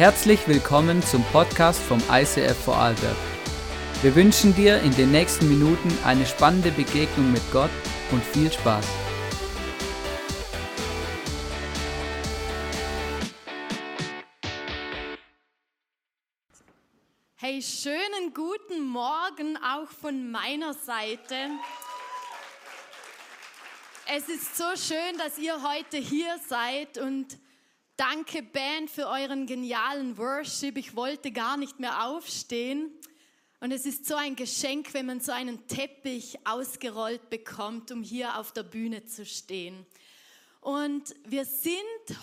Herzlich willkommen zum Podcast vom ICF Vorarlberg. Wir wünschen dir in den nächsten Minuten eine spannende Begegnung mit Gott und viel Spaß. Hey, schönen guten Morgen auch von meiner Seite. Es ist so schön, dass ihr heute hier seid und danke Band für euren genialen Worship. Ich wollte gar nicht mehr aufstehen. Und es ist so ein Geschenk, wenn man so einen Teppich ausgerollt bekommt, um hier auf der Bühne zu stehen. Und wir sind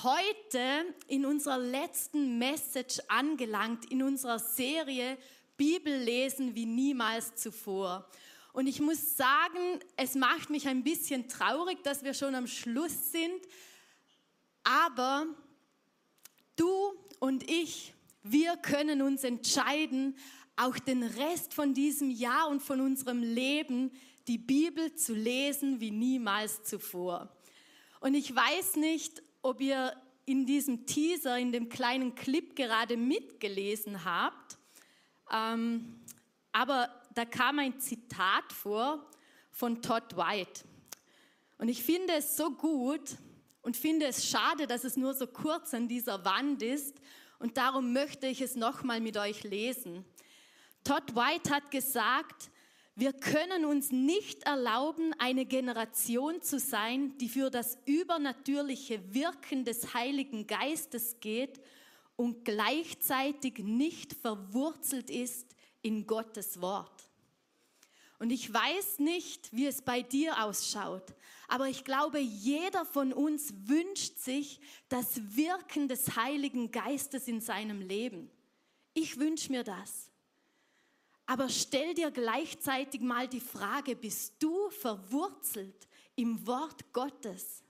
heute in unserer letzten Message angelangt, in unserer Serie Bibel lesen wie niemals zuvor. Und ich muss sagen, es macht mich ein bisschen traurig, dass wir schon am Schluss sind. Aber du und ich, wir können uns entscheiden, auch den Rest von diesem Jahr und von unserem Leben die Bibel zu lesen wie niemals zuvor. Und ich weiß nicht, ob ihr in diesem Teaser, in dem kleinen Clip gerade mitgelesen habt, ähm, aber da kam ein Zitat vor von Todd White. Und ich finde es so gut und finde es schade, dass es nur so kurz an dieser Wand ist. Und darum möchte ich es nochmal mit euch lesen. Todd White hat gesagt, wir können uns nicht erlauben, eine Generation zu sein, die für das übernatürliche Wirken des Heiligen Geistes geht und gleichzeitig nicht verwurzelt ist in Gottes Wort. Und ich weiß nicht, wie es bei dir ausschaut, aber ich glaube, jeder von uns wünscht sich das Wirken des Heiligen Geistes in seinem Leben. Ich wünsche mir das. Aber stell dir gleichzeitig mal die Frage, bist du verwurzelt im Wort Gottes?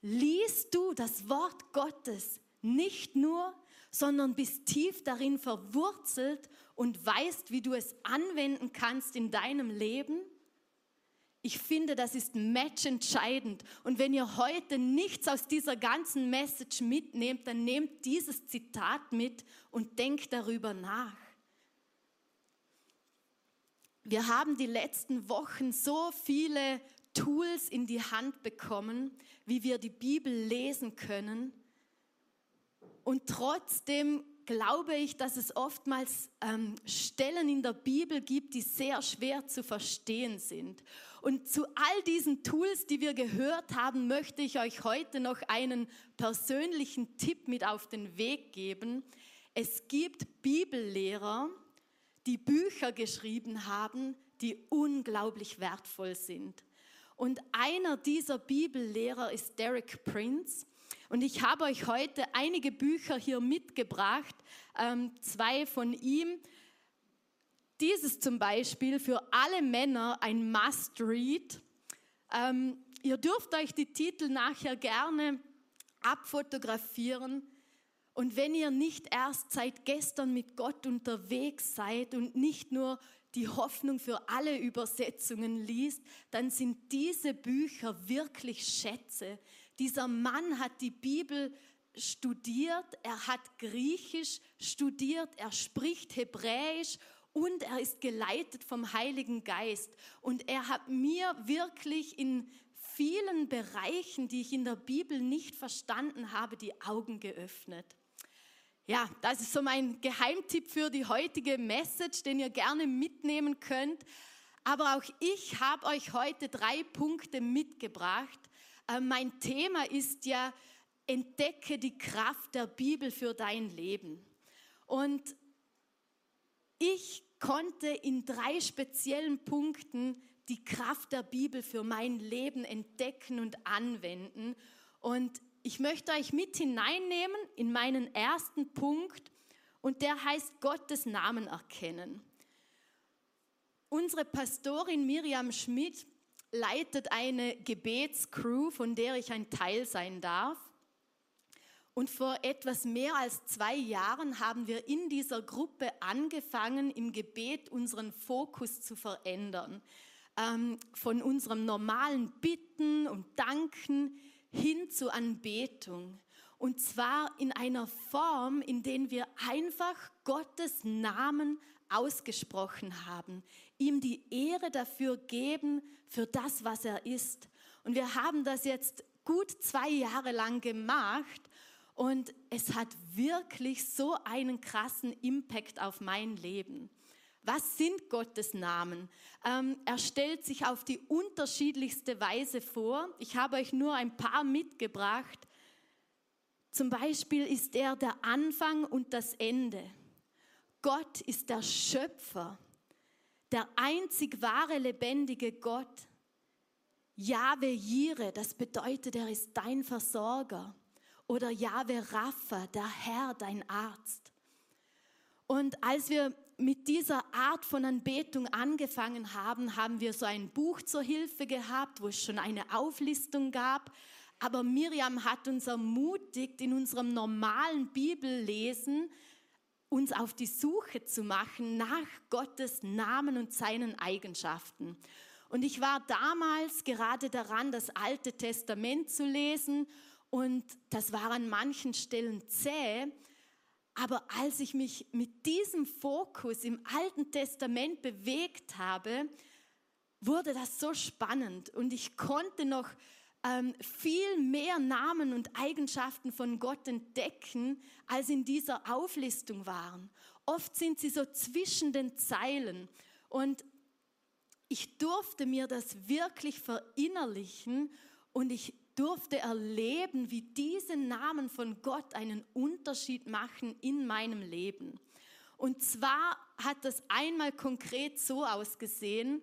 Liest du das Wort Gottes nicht nur, sondern bist tief darin verwurzelt und weißt, wie du es anwenden kannst in deinem Leben? Ich finde, das ist matchentscheidend. Und wenn ihr heute nichts aus dieser ganzen Message mitnehmt, dann nehmt dieses Zitat mit und denkt darüber nach. Wir haben die letzten Wochen so viele Tools in die Hand bekommen, wie wir die Bibel lesen können. Und trotzdem glaube ich, dass es oftmals ähm, Stellen in der Bibel gibt, die sehr schwer zu verstehen sind. Und zu all diesen Tools, die wir gehört haben, möchte ich euch heute noch einen persönlichen Tipp mit auf den Weg geben. Es gibt Bibellehrer, die Bücher geschrieben haben, die unglaublich wertvoll sind. Und einer dieser Bibellehrer ist Derek Prince. Und ich habe euch heute einige Bücher hier mitgebracht, ähm, zwei von ihm. Dieses zum Beispiel für alle Männer ein Must-Read. Ähm, ihr dürft euch die Titel nachher gerne abfotografieren. Und wenn ihr nicht erst seit gestern mit Gott unterwegs seid und nicht nur die Hoffnung für alle Übersetzungen liest, dann sind diese Bücher wirklich Schätze, dieser Mann hat die Bibel studiert, er hat Griechisch studiert, er spricht Hebräisch und er ist geleitet vom Heiligen Geist. Und er hat mir wirklich in vielen Bereichen, die ich in der Bibel nicht verstanden habe, die Augen geöffnet. Ja, das ist so mein Geheimtipp für die heutige Message, den ihr gerne mitnehmen könnt. Aber auch ich habe euch heute drei Punkte mitgebracht, äh, mein Thema ist ja, entdecke die Kraft der Bibel für dein Leben. Und ich konnte in drei speziellen Punkten die Kraft der Bibel für mein Leben entdecken und anwenden. Und ich möchte euch mit hineinnehmen in meinen ersten Punkt und der heißt Gottes Namen erkennen. Unsere Pastorin Miriam Schmidt leitet eine Gebetscrew, von der ich ein Teil sein darf. Und vor etwas mehr als zwei Jahren haben wir in dieser Gruppe angefangen, im Gebet unseren Fokus zu verändern. Ähm, von unserem normalen Bitten und Danken hin zur Anbetung. Und zwar in einer Form, in der wir einfach Gottes Namen ausgesprochen haben, ihm die Ehre dafür geben, für das, was er ist. Und wir haben das jetzt gut zwei Jahre lang gemacht und es hat wirklich so einen krassen Impact auf mein Leben. Was sind Gottes Namen? Ähm, er stellt sich auf die unterschiedlichste Weise vor. Ich habe euch nur ein paar mitgebracht. Zum Beispiel ist er der Anfang und das Ende. Gott ist der Schöpfer, der einzig wahre lebendige Gott. Jahwe Jire, das bedeutet, er ist dein Versorger. Oder Jahwe Rapha, der Herr, dein Arzt. Und als wir mit dieser Art von Anbetung angefangen haben, haben wir so ein Buch zur Hilfe gehabt, wo es schon eine Auflistung gab. Aber Miriam hat uns ermutigt, in unserem normalen Bibellesen uns auf die Suche zu machen nach Gottes Namen und seinen Eigenschaften. Und ich war damals gerade daran, das Alte Testament zu lesen und das war an manchen Stellen zäh. Aber als ich mich mit diesem Fokus im Alten Testament bewegt habe, wurde das so spannend und ich konnte noch ähm, viel mehr Namen und Eigenschaften von Gott entdecken, als in dieser Auflistung waren. Oft sind sie so zwischen den Zeilen. Und ich durfte mir das wirklich verinnerlichen und ich durfte erleben, wie diese Namen von Gott einen Unterschied machen in meinem Leben. Und zwar hat das einmal konkret so ausgesehen,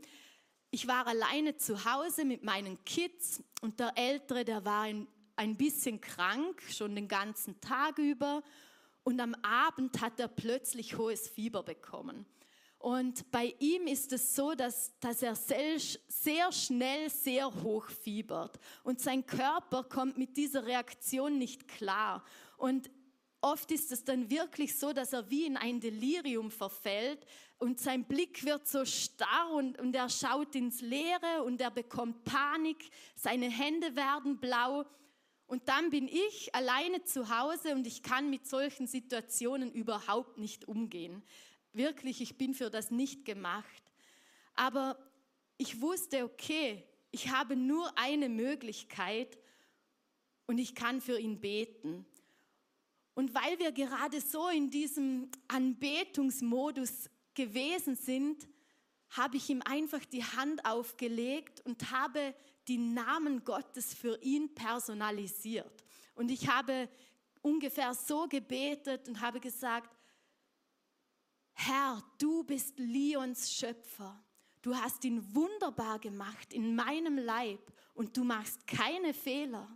ich war alleine zu Hause mit meinen Kids und der Ältere, der war ein, ein bisschen krank, schon den ganzen Tag über. Und am Abend hat er plötzlich hohes Fieber bekommen. Und bei ihm ist es so, dass, dass er sehr, schnell sehr hoch fiebert. Und sein Körper kommt mit dieser Reaktion nicht klar. Und oft ist es dann wirklich so, dass er wie in ein Delirium verfällt und sein Blick wird so starr und, und er schaut ins Leere und er bekommt Panik, seine Hände werden blau. Und dann bin ich alleine zu Hause und ich kann mit solchen Situationen überhaupt nicht umgehen. Wirklich, ich bin für das nicht gemacht. Aber ich wusste, okay, ich habe nur eine Möglichkeit und ich kann für ihn beten. Und weil wir gerade so in diesem Anbetungsmodus gewesen sind, habe ich ihm einfach die Hand aufgelegt und habe die Namen Gottes für ihn personalisiert. Und ich habe ungefähr so gebetet und habe gesagt, Herr, du bist Lions Schöpfer. Du hast ihn wunderbar gemacht in meinem Leib und du machst keine Fehler.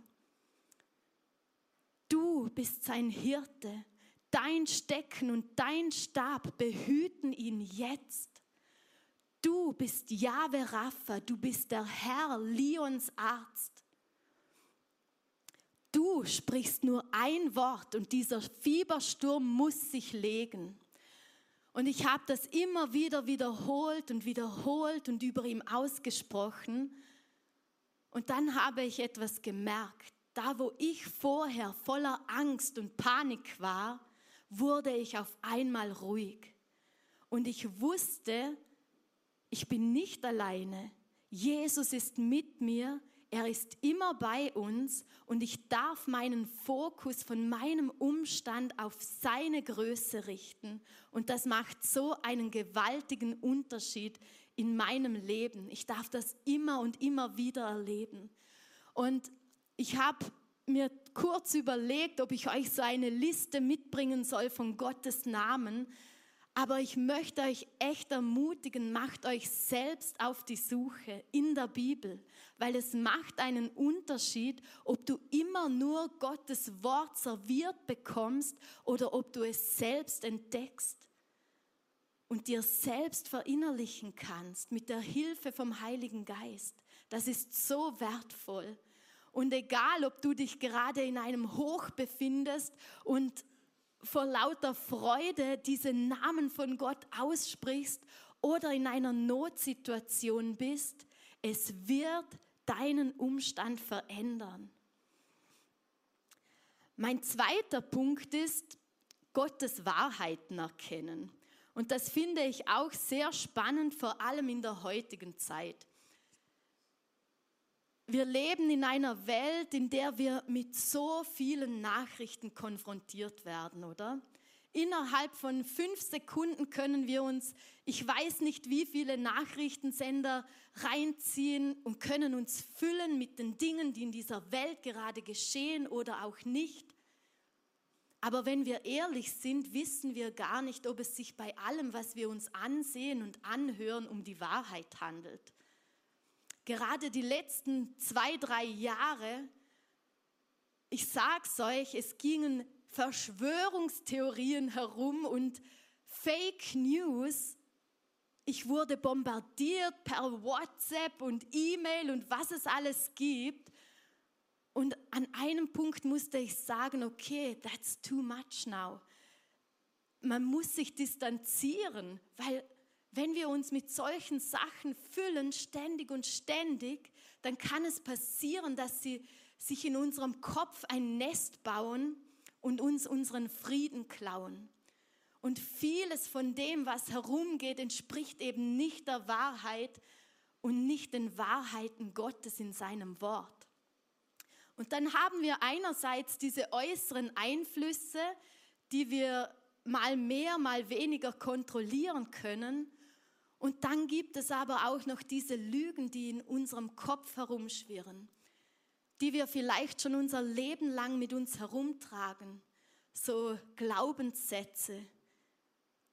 Du bist sein Hirte. Dein Stecken und dein Stab behüten ihn jetzt. Du bist Jahwe Rapha, du bist der Herr, Lions Arzt. Du sprichst nur ein Wort und dieser Fiebersturm muss sich legen. Und ich habe das immer wieder wiederholt und wiederholt und über ihm ausgesprochen. Und dann habe ich etwas gemerkt. Da, wo ich vorher voller Angst und Panik war, wurde ich auf einmal ruhig. Und ich wusste, ich bin nicht alleine. Jesus ist mit mir, er ist immer bei uns und ich darf meinen Fokus von meinem Umstand auf seine Größe richten. Und das macht so einen gewaltigen Unterschied in meinem Leben. Ich darf das immer und immer wieder erleben. Und ich habe mir kurz überlegt, ob ich euch so eine Liste mitbringen soll von Gottes Namen. Aber ich möchte euch echt ermutigen, macht euch selbst auf die Suche in der Bibel, weil es macht einen Unterschied, ob du immer nur Gottes Wort serviert bekommst oder ob du es selbst entdeckst und dir selbst verinnerlichen kannst mit der Hilfe vom Heiligen Geist. Das ist so wertvoll. Und egal, ob du dich gerade in einem Hoch befindest und vor lauter Freude diese Namen von Gott aussprichst oder in einer Notsituation bist, es wird deinen Umstand verändern. Mein zweiter Punkt ist Gottes Wahrheiten erkennen. Und das finde ich auch sehr spannend, vor allem in der heutigen Zeit. Wir leben in einer Welt, in der wir mit so vielen Nachrichten konfrontiert werden, oder? Innerhalb von fünf Sekunden können wir uns, ich weiß nicht wie viele Nachrichtensender reinziehen und können uns füllen mit den Dingen, die in dieser Welt gerade geschehen oder auch nicht. Aber wenn wir ehrlich sind, wissen wir gar nicht, ob es sich bei allem, was wir uns ansehen und anhören, um die Wahrheit handelt. Gerade die letzten zwei, drei Jahre, ich sag's euch, es gingen Verschwörungstheorien herum und Fake News. Ich wurde bombardiert per WhatsApp und E-Mail und was es alles gibt. Und an einem Punkt musste ich sagen, okay, that's too much now. Man muss sich distanzieren, weil wenn wir uns mit solchen Sachen füllen, ständig und ständig, dann kann es passieren, dass sie sich in unserem Kopf ein Nest bauen und uns unseren Frieden klauen. Und vieles von dem, was herumgeht, entspricht eben nicht der Wahrheit und nicht den Wahrheiten Gottes in seinem Wort. Und dann haben wir einerseits diese äußeren Einflüsse, die wir mal mehr, mal weniger kontrollieren können. Und dann gibt es aber auch noch diese Lügen, die in unserem Kopf herumschwirren, die wir vielleicht schon unser Leben lang mit uns herumtragen. So Glaubenssätze,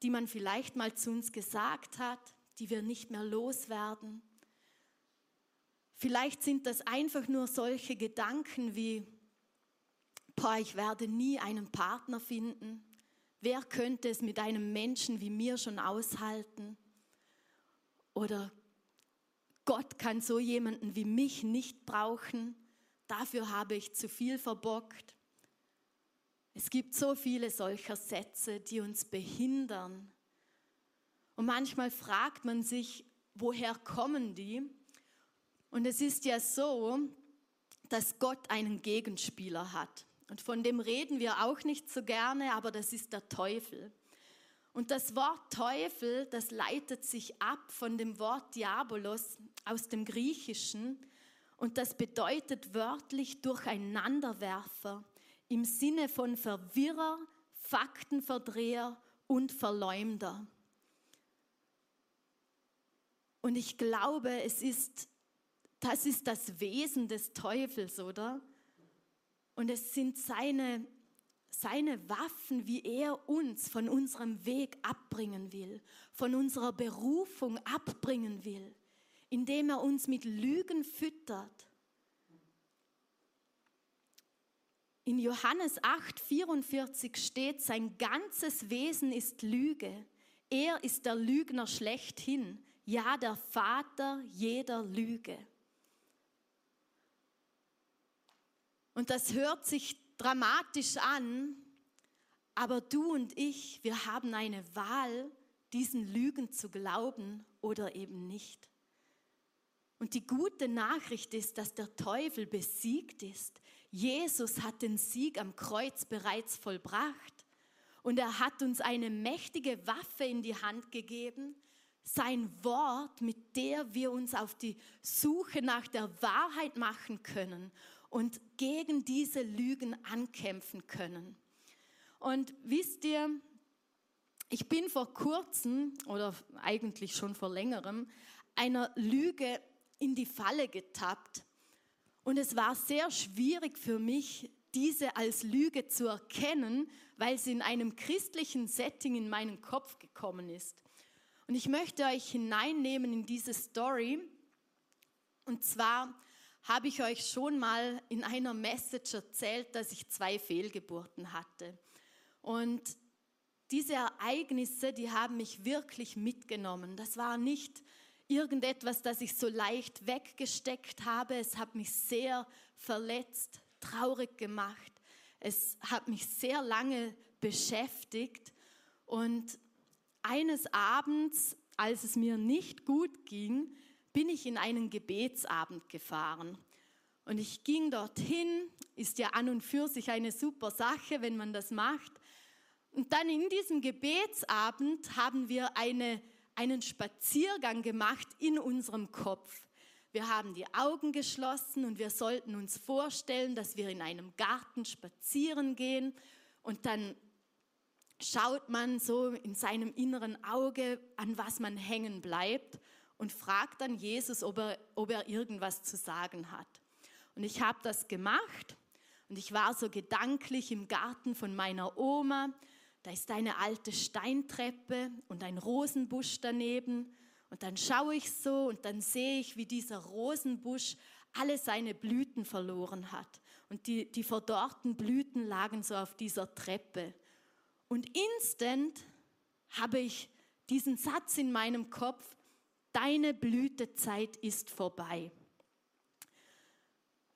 die man vielleicht mal zu uns gesagt hat, die wir nicht mehr loswerden. Vielleicht sind das einfach nur solche Gedanken wie, boah, ich werde nie einen Partner finden. Wer könnte es mit einem Menschen wie mir schon aushalten? Oder Gott kann so jemanden wie mich nicht brauchen. Dafür habe ich zu viel verbockt. Es gibt so viele solcher Sätze, die uns behindern. Und manchmal fragt man sich, woher kommen die? Und es ist ja so, dass Gott einen Gegenspieler hat. Und von dem reden wir auch nicht so gerne, aber das ist der Teufel. Und das Wort Teufel, das leitet sich ab von dem Wort Diabolos aus dem Griechischen. Und das bedeutet wörtlich Durcheinanderwerfer im Sinne von Verwirrer, Faktenverdreher und Verleumder. Und ich glaube, es ist das ist das Wesen des Teufels, oder? Und es sind seine, seine Waffen, wie er uns von unserem Weg abbringen will, von unserer Berufung abbringen will, indem er uns mit Lügen füttert. In Johannes 8, 44 steht, sein ganzes Wesen ist Lüge. Er ist der Lügner schlechthin, ja der Vater jeder Lüge. Und das hört sich dramatisch an, aber du und ich, wir haben eine Wahl, diesen Lügen zu glauben oder eben nicht. Und die gute Nachricht ist, dass der Teufel besiegt ist. Jesus hat den Sieg am Kreuz bereits vollbracht. Und er hat uns eine mächtige Waffe in die Hand gegeben, sein Wort, mit der wir uns auf die Suche nach der Wahrheit machen können und gegen diese Lügen ankämpfen können. Und wisst ihr, ich bin vor kurzem oder eigentlich schon vor längerem einer Lüge in die Falle getappt. Und es war sehr schwierig für mich, diese als Lüge zu erkennen, weil sie in einem christlichen Setting in meinen Kopf gekommen ist. Und ich möchte euch hineinnehmen in diese Story. Und zwar habe ich euch schon mal in einer Message erzählt, dass ich zwei Fehlgeburten hatte. Und diese Ereignisse, die haben mich wirklich mitgenommen. Das war nicht irgendetwas, das ich so leicht weggesteckt habe. Es hat mich sehr verletzt, traurig gemacht. Es hat mich sehr lange beschäftigt. Und eines Abends, als es mir nicht gut ging, bin ich in einen Gebetsabend gefahren. Und ich ging dorthin, ist ja an und für sich eine super Sache, wenn man das macht. Und dann in diesem Gebetsabend haben wir eine, einen Spaziergang gemacht in unserem Kopf. Wir haben die Augen geschlossen und wir sollten uns vorstellen, dass wir in einem Garten spazieren gehen und dann schaut man so in seinem inneren Auge, an was man hängen bleibt und fragt dann Jesus, ob er, ob er irgendwas zu sagen hat. Und ich habe das gemacht und ich war so gedanklich im Garten von meiner Oma. Da ist eine alte Steintreppe und ein Rosenbusch daneben. Und dann schaue ich so und dann sehe ich, wie dieser Rosenbusch alle seine Blüten verloren hat. Und die, die verdorrten Blüten lagen so auf dieser Treppe. Und instant habe ich diesen Satz in meinem Kopf, deine Blütezeit ist vorbei.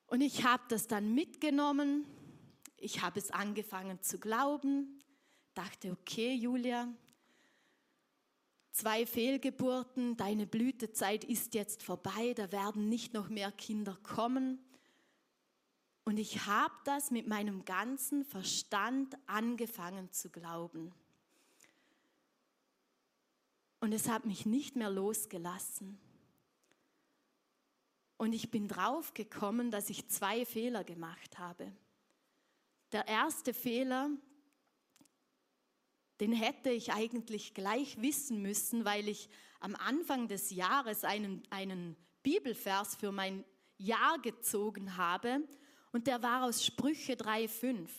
Und ich habe das dann mitgenommen, ich habe es angefangen zu glauben, dachte, okay, Julia, zwei Fehlgeburten, deine Blütezeit ist jetzt vorbei, da werden nicht noch mehr Kinder kommen. Und ich habe das mit meinem ganzen Verstand angefangen zu glauben. Und es hat mich nicht mehr losgelassen. Und ich bin drauf gekommen, dass ich zwei Fehler gemacht habe. Der erste Fehler, den hätte ich eigentlich gleich wissen müssen, weil ich am Anfang des Jahres einen, einen Bibelvers für mein Jahr gezogen habe und der war aus Sprüche 3.5.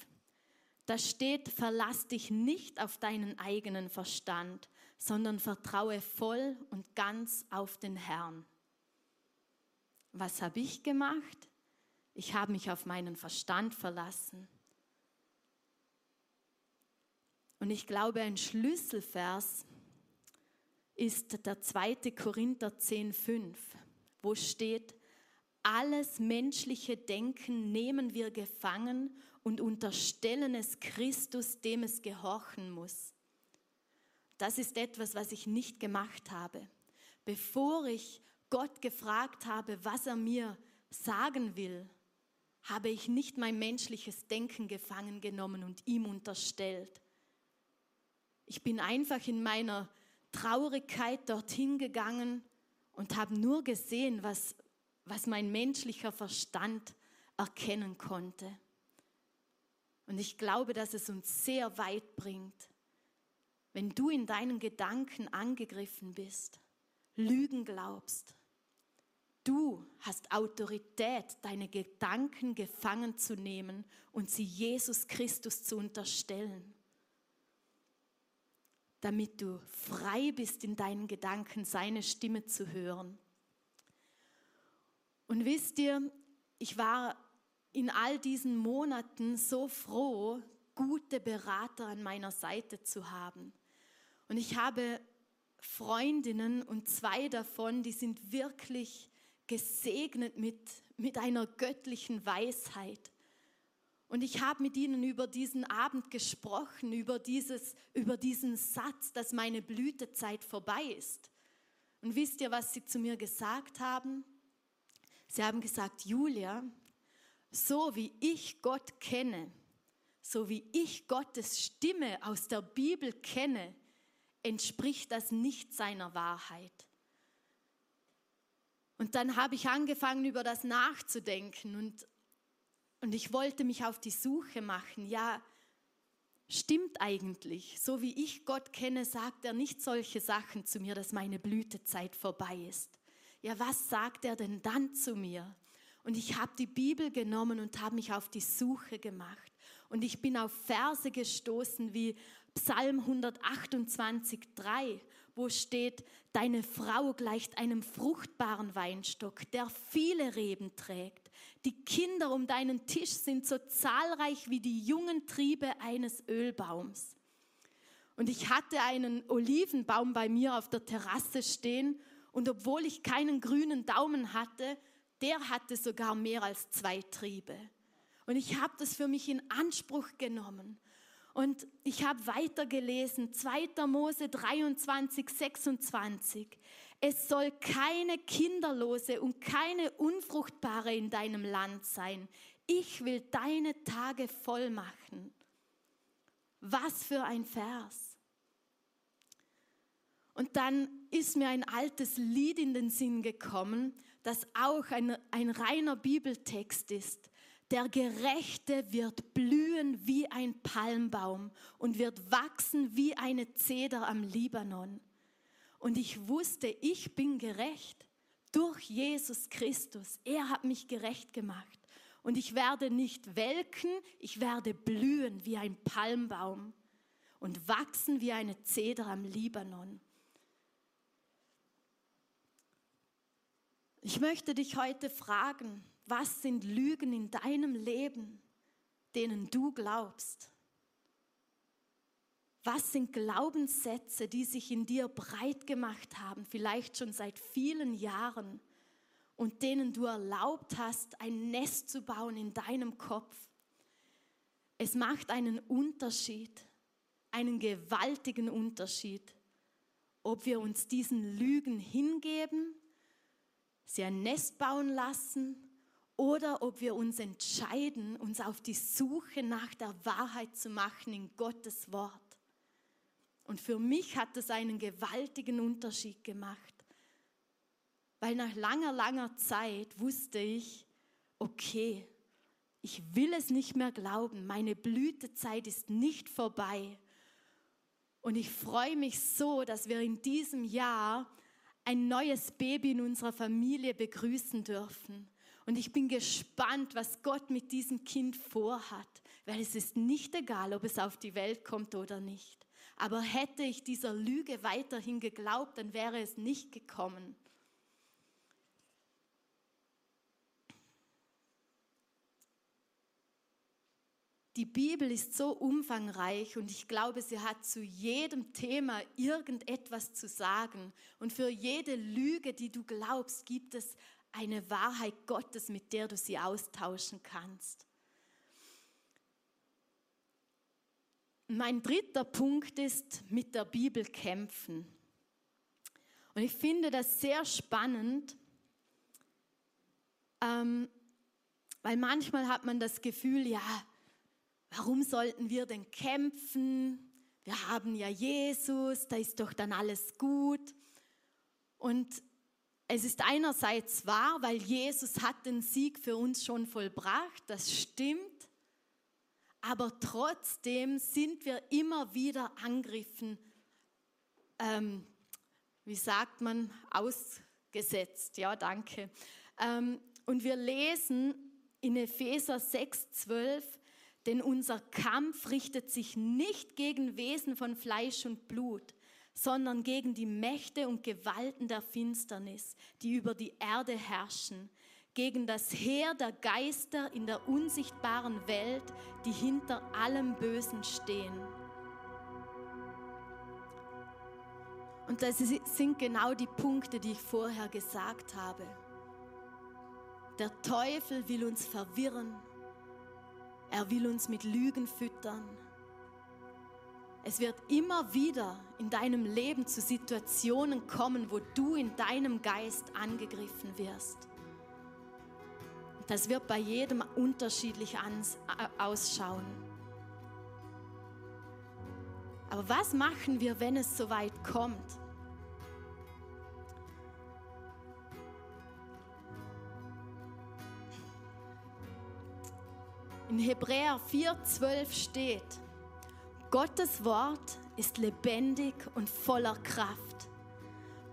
Da steht, verlass dich nicht auf deinen eigenen Verstand, sondern vertraue voll und ganz auf den Herrn. Was habe ich gemacht? Ich habe mich auf meinen Verstand verlassen. Und ich glaube, ein Schlüsselvers ist der 2. Korinther 10.5, wo steht, alles menschliche Denken nehmen wir gefangen und unterstellen es Christus, dem es gehorchen muss. Das ist etwas, was ich nicht gemacht habe. Bevor ich Gott gefragt habe, was er mir sagen will, habe ich nicht mein menschliches Denken gefangen genommen und ihm unterstellt. Ich bin einfach in meiner Traurigkeit dorthin gegangen und habe nur gesehen, was, was mein menschlicher Verstand erkennen konnte. Und ich glaube, dass es uns sehr weit bringt, wenn du in deinen Gedanken angegriffen bist, Lügen glaubst. Du hast Autorität, deine Gedanken gefangen zu nehmen und sie Jesus Christus zu unterstellen damit du frei bist in deinen Gedanken, seine Stimme zu hören. Und wisst ihr, ich war in all diesen Monaten so froh, gute Berater an meiner Seite zu haben. Und ich habe Freundinnen und zwei davon, die sind wirklich gesegnet mit, mit einer göttlichen Weisheit. Und ich habe mit ihnen über diesen Abend gesprochen, über, dieses, über diesen Satz, dass meine Blütezeit vorbei ist. Und wisst ihr, was sie zu mir gesagt haben? Sie haben gesagt, Julia, so wie ich Gott kenne, so wie ich Gottes Stimme aus der Bibel kenne, entspricht das nicht seiner Wahrheit. Und dann habe ich angefangen, über das nachzudenken und und ich wollte mich auf die Suche machen. Ja, stimmt eigentlich. So wie ich Gott kenne, sagt er nicht solche Sachen zu mir, dass meine Blütezeit vorbei ist. Ja, was sagt er denn dann zu mir? Und ich habe die Bibel genommen und habe mich auf die Suche gemacht. Und ich bin auf Verse gestoßen wie Psalm 128, 3, wo steht, deine Frau gleicht einem fruchtbaren Weinstock, der viele Reben trägt. Die Kinder um deinen Tisch sind so zahlreich wie die jungen Triebe eines Ölbaums. Und ich hatte einen Olivenbaum bei mir auf der Terrasse stehen und obwohl ich keinen grünen Daumen hatte, der hatte sogar mehr als zwei Triebe. Und ich habe das für mich in Anspruch genommen. Und ich habe weitergelesen, 2. Mose 23, 26. es soll keine Kinderlose und keine Unfruchtbare in deinem Land sein. Ich will deine Tage voll machen. Was für ein Vers. Und dann ist mir ein altes Lied in den Sinn gekommen, das auch ein, ein reiner Bibeltext ist. Der Gerechte wird blühen wie ein Palmbaum und wird wachsen wie eine Zeder am Libanon. Und ich wusste, ich bin gerecht durch Jesus Christus. Er hat mich gerecht gemacht. Und ich werde nicht welken, ich werde blühen wie ein Palmbaum und wachsen wie eine Zeder am Libanon. Ich möchte dich heute fragen, was sind Lügen in deinem Leben, denen du glaubst? Was sind Glaubenssätze, die sich in dir breit gemacht haben, vielleicht schon seit vielen Jahren und denen du erlaubt hast, ein Nest zu bauen in deinem Kopf? Es macht einen Unterschied, einen gewaltigen Unterschied, ob wir uns diesen Lügen hingeben sie ein Nest bauen lassen oder ob wir uns entscheiden, uns auf die Suche nach der Wahrheit zu machen in Gottes Wort. Und für mich hat das einen gewaltigen Unterschied gemacht, weil nach langer, langer Zeit wusste ich, okay, ich will es nicht mehr glauben, meine Blütezeit ist nicht vorbei. Und ich freue mich so, dass wir in diesem Jahr ein neues Baby in unserer Familie begrüßen dürfen. Und ich bin gespannt, was Gott mit diesem Kind vorhat, weil es ist nicht egal, ob es auf die Welt kommt oder nicht. Aber hätte ich dieser Lüge weiterhin geglaubt, dann wäre es nicht gekommen. Die Bibel ist so umfangreich und ich glaube, sie hat zu jedem Thema irgendetwas zu sagen. Und für jede Lüge, die du glaubst, gibt es eine Wahrheit Gottes, mit der du sie austauschen kannst. Mein dritter Punkt ist mit der Bibel kämpfen. Und ich finde das sehr spannend, ähm, weil manchmal hat man das Gefühl, ja, Warum sollten wir denn kämpfen? Wir haben ja Jesus, da ist doch dann alles gut. Und es ist einerseits wahr, weil Jesus hat den Sieg für uns schon vollbracht, das stimmt. Aber trotzdem sind wir immer wieder angriffen, ähm, wie sagt man, ausgesetzt. Ja, danke. Ähm, und wir lesen in Epheser 6, 12, denn unser Kampf richtet sich nicht gegen Wesen von Fleisch und Blut, sondern gegen die Mächte und Gewalten der Finsternis, die über die Erde herrschen, gegen das Heer der Geister in der unsichtbaren Welt, die hinter allem Bösen stehen. Und das sind genau die Punkte, die ich vorher gesagt habe. Der Teufel will uns verwirren, er will uns mit Lügen füttern. Es wird immer wieder in deinem Leben zu Situationen kommen, wo du in deinem Geist angegriffen wirst. Das wird bei jedem unterschiedlich ausschauen. Aber was machen wir, wenn es soweit kommt? In Hebräer 4:12 steht, Gottes Wort ist lebendig und voller Kraft.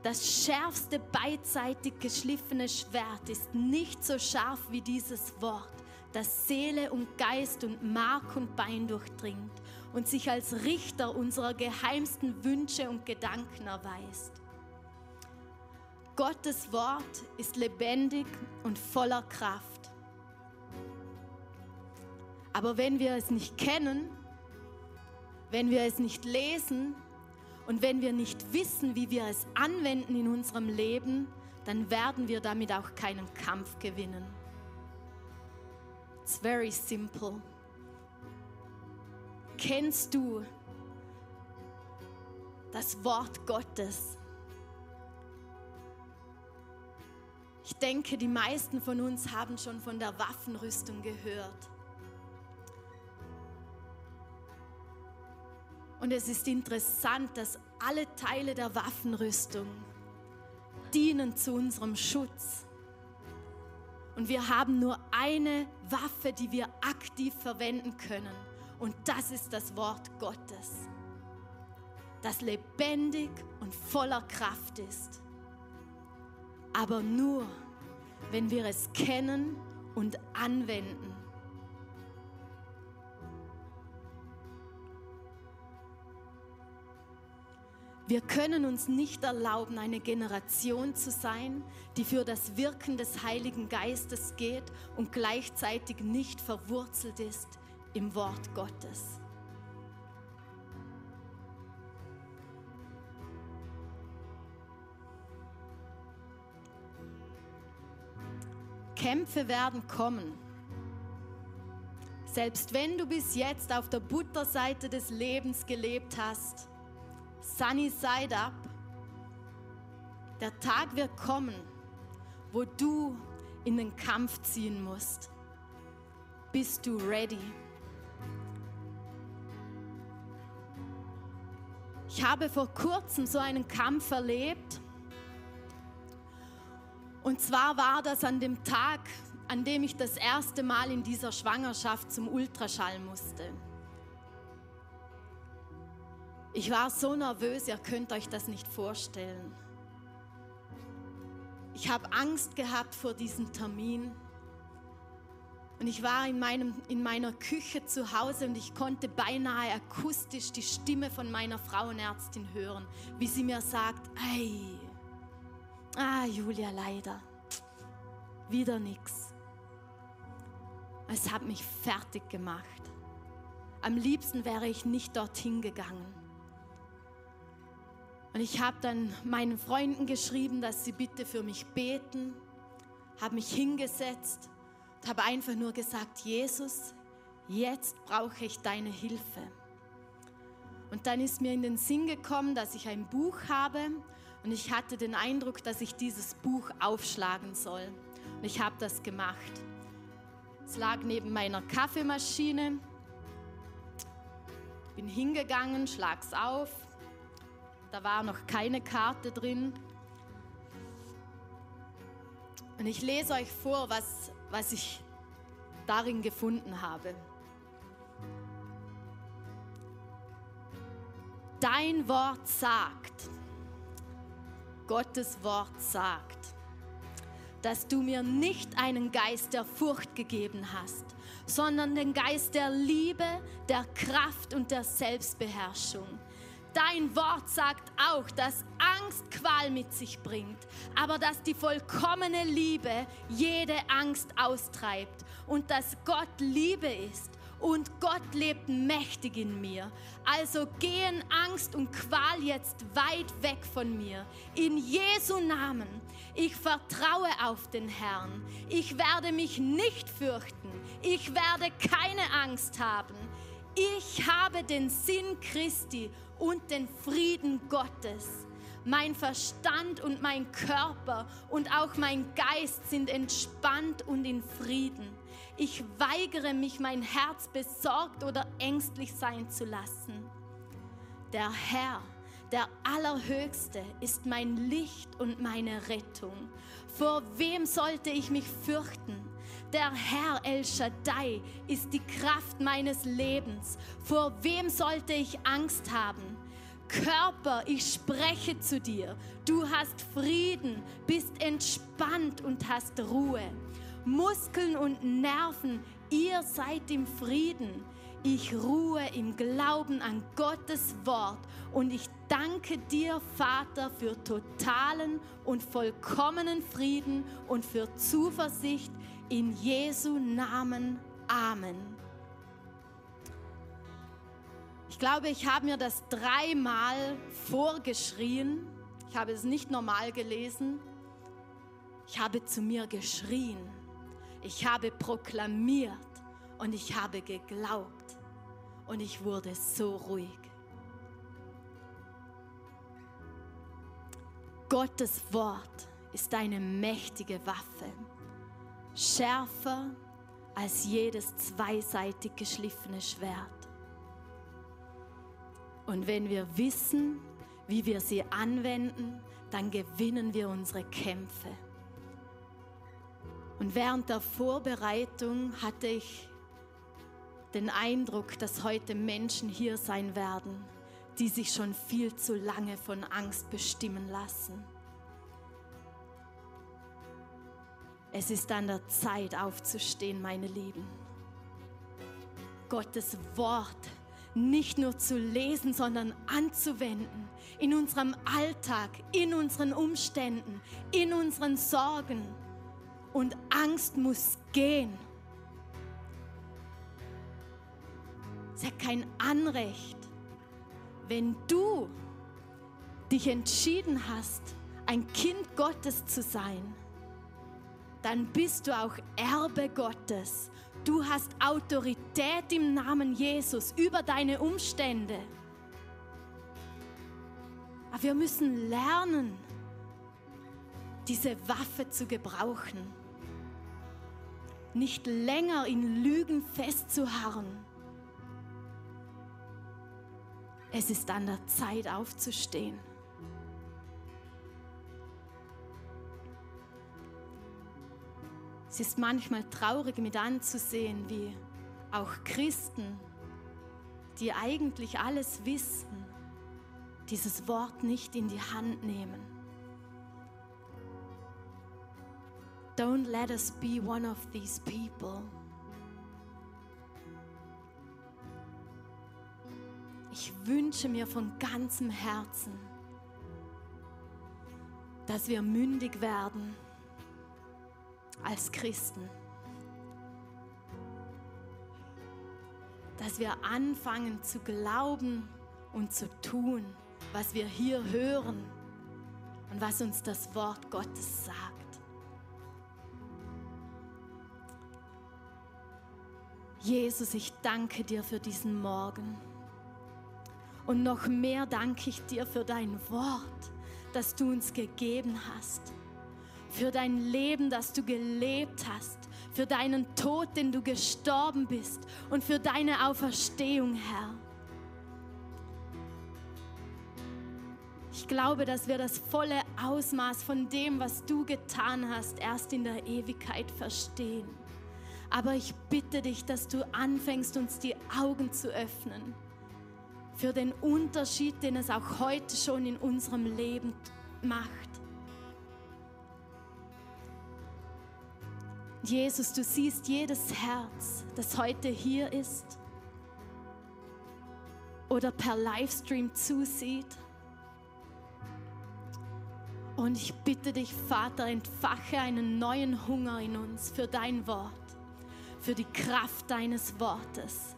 Das schärfste beidseitig geschliffene Schwert ist nicht so scharf wie dieses Wort, das Seele und Geist und Mark und Bein durchdringt und sich als Richter unserer geheimsten Wünsche und Gedanken erweist. Gottes Wort ist lebendig und voller Kraft. Aber wenn wir es nicht kennen, wenn wir es nicht lesen und wenn wir nicht wissen, wie wir es anwenden in unserem Leben, dann werden wir damit auch keinen Kampf gewinnen. It's very simple. Kennst du das Wort Gottes? Ich denke, die meisten von uns haben schon von der Waffenrüstung gehört. Und es ist interessant, dass alle Teile der Waffenrüstung dienen zu unserem Schutz. Und wir haben nur eine Waffe, die wir aktiv verwenden können. Und das ist das Wort Gottes, das lebendig und voller Kraft ist. Aber nur, wenn wir es kennen und anwenden. Wir können uns nicht erlauben, eine Generation zu sein, die für das Wirken des Heiligen Geistes geht und gleichzeitig nicht verwurzelt ist im Wort Gottes. Kämpfe werden kommen. Selbst wenn du bis jetzt auf der Butterseite des Lebens gelebt hast, sunny side up. Der Tag wird kommen, wo du in den Kampf ziehen musst. Bist du ready? Ich habe vor kurzem so einen Kampf erlebt. Und zwar war das an dem Tag, an dem ich das erste Mal in dieser Schwangerschaft zum Ultraschall musste. Ich war so nervös, ihr könnt euch das nicht vorstellen. Ich habe Angst gehabt vor diesem Termin. Und ich war in, meinem, in meiner Küche zu Hause und ich konnte beinahe akustisch die Stimme von meiner Frauenärztin hören, wie sie mir sagt, ei, ah Julia, leider, wieder nichts. Es hat mich fertig gemacht. Am liebsten wäre ich nicht dorthin gegangen. Und ich habe dann meinen Freunden geschrieben, dass sie bitte für mich beten, habe mich hingesetzt und habe einfach nur gesagt, Jesus, jetzt brauche ich deine Hilfe. Und dann ist mir in den Sinn gekommen, dass ich ein Buch habe und ich hatte den Eindruck, dass ich dieses Buch aufschlagen soll. Und ich habe das gemacht. Es lag neben meiner Kaffeemaschine. Bin hingegangen, schlag's auf da war noch keine Karte drin. Und ich lese euch vor, was, was ich darin gefunden habe. Dein Wort sagt, Gottes Wort sagt, dass du mir nicht einen Geist der Furcht gegeben hast, sondern den Geist der Liebe, der Kraft und der Selbstbeherrschung. Dein Wort sagt auch, dass Angst Qual mit sich bringt, aber dass die vollkommene Liebe jede Angst austreibt und dass Gott Liebe ist und Gott lebt mächtig in mir. Also gehen Angst und Qual jetzt weit weg von mir. In Jesu Namen. Ich vertraue auf den Herrn. Ich werde mich nicht fürchten. Ich werde keine Angst haben. Ich habe den Sinn Christi und den Frieden Gottes. Mein Verstand und mein Körper und auch mein Geist sind entspannt und in Frieden. Ich weigere mich, mein Herz besorgt oder ängstlich sein zu lassen. Der Herr, der Allerhöchste, ist mein Licht und meine Rettung. Vor wem sollte ich mich fürchten? Der Herr El Shaddai ist die Kraft meines Lebens. Vor wem sollte ich Angst haben? Körper, ich spreche zu dir. Du hast Frieden, bist entspannt und hast Ruhe. Muskeln und Nerven, ihr seid im Frieden. Ich ruhe im Glauben an Gottes Wort und ich danke dir, Vater, für totalen und vollkommenen Frieden und für Zuversicht in Jesu Namen. Amen. Ich glaube, ich habe mir das dreimal vorgeschrien. Ich habe es nicht normal gelesen. Ich habe zu mir geschrien. Ich habe proklamiert und ich habe geglaubt. Und ich wurde so ruhig. Gottes Wort ist eine mächtige Waffe, schärfer als jedes zweiseitig geschliffene Schwert. Und wenn wir wissen, wie wir sie anwenden, dann gewinnen wir unsere Kämpfe. Und während der Vorbereitung hatte ich den Eindruck, dass heute Menschen hier sein werden, die sich schon viel zu lange von Angst bestimmen lassen. Es ist an der Zeit aufzustehen, meine Lieben. Gottes Wort nicht nur zu lesen, sondern anzuwenden in unserem Alltag, in unseren Umständen, in unseren Sorgen. Und Angst muss gehen. Es hat kein Anrecht, wenn du dich entschieden hast, ein Kind Gottes zu sein, dann bist du auch Erbe Gottes. Du hast Autorität im Namen Jesus über deine Umstände. Aber wir müssen lernen, diese Waffe zu gebrauchen. Nicht länger in Lügen festzuharren. Es ist an der Zeit aufzustehen. Es ist manchmal traurig mit anzusehen, wie auch Christen, die eigentlich alles wissen, dieses Wort nicht in die Hand nehmen. Don't let us be one of these people. Ich wünsche mir von ganzem Herzen, dass wir mündig werden als Christen. Dass wir anfangen zu glauben und zu tun, was wir hier hören und was uns das Wort Gottes sagt. Jesus, ich danke dir für diesen Morgen. Und noch mehr danke ich dir für dein Wort, das du uns gegeben hast für dein Leben, das du gelebt hast, für deinen Tod, den du gestorben bist und für deine Auferstehung, Herr. Ich glaube, dass wir das volle Ausmaß von dem, was du getan hast, erst in der Ewigkeit verstehen. Aber ich bitte dich, dass du anfängst, uns die Augen zu öffnen für den Unterschied, den es auch heute schon in unserem Leben macht. Jesus, du siehst jedes Herz, das heute hier ist oder per Livestream zusieht. Und ich bitte dich, Vater, entfache einen neuen Hunger in uns für dein Wort, für die Kraft deines Wortes.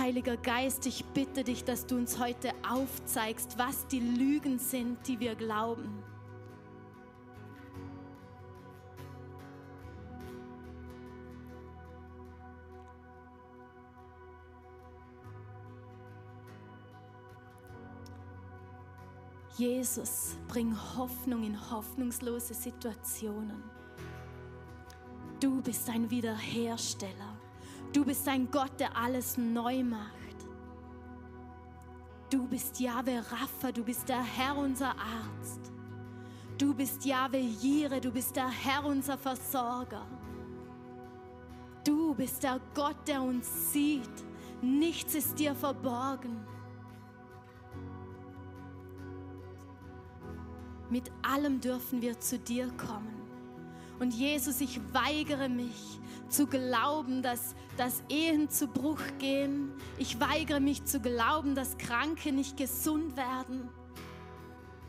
Heiliger Geist, ich bitte dich, dass du uns heute aufzeigst, was die Lügen sind, die wir glauben. Jesus, bring Hoffnung in hoffnungslose Situationen. Du bist ein Wiederhersteller. Du bist ein Gott, der alles neu macht. Du bist Jahwe Rapha, du bist der Herr, unser Arzt. Du bist Jahwe Jire, du bist der Herr, unser Versorger. Du bist der Gott, der uns sieht. Nichts ist dir verborgen. Mit allem dürfen wir zu dir kommen. Und Jesus, ich weigere mich, zu glauben, dass, dass Ehen zu Bruch gehen. Ich weigere mich zu glauben, dass Kranke nicht gesund werden,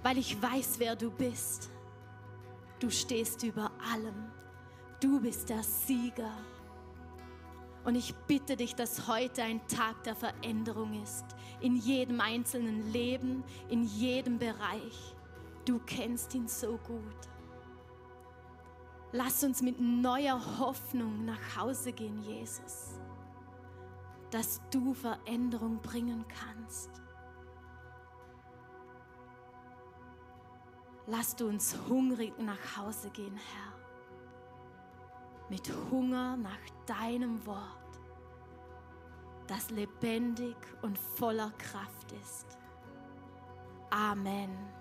weil ich weiß, wer du bist. Du stehst über allem. Du bist der Sieger. Und ich bitte dich, dass heute ein Tag der Veränderung ist. In jedem einzelnen Leben, in jedem Bereich. Du kennst ihn so gut. Lass uns mit neuer Hoffnung nach Hause gehen, Jesus, dass du Veränderung bringen kannst. Lass du uns hungrig nach Hause gehen, Herr, mit Hunger nach deinem Wort, das lebendig und voller Kraft ist. Amen.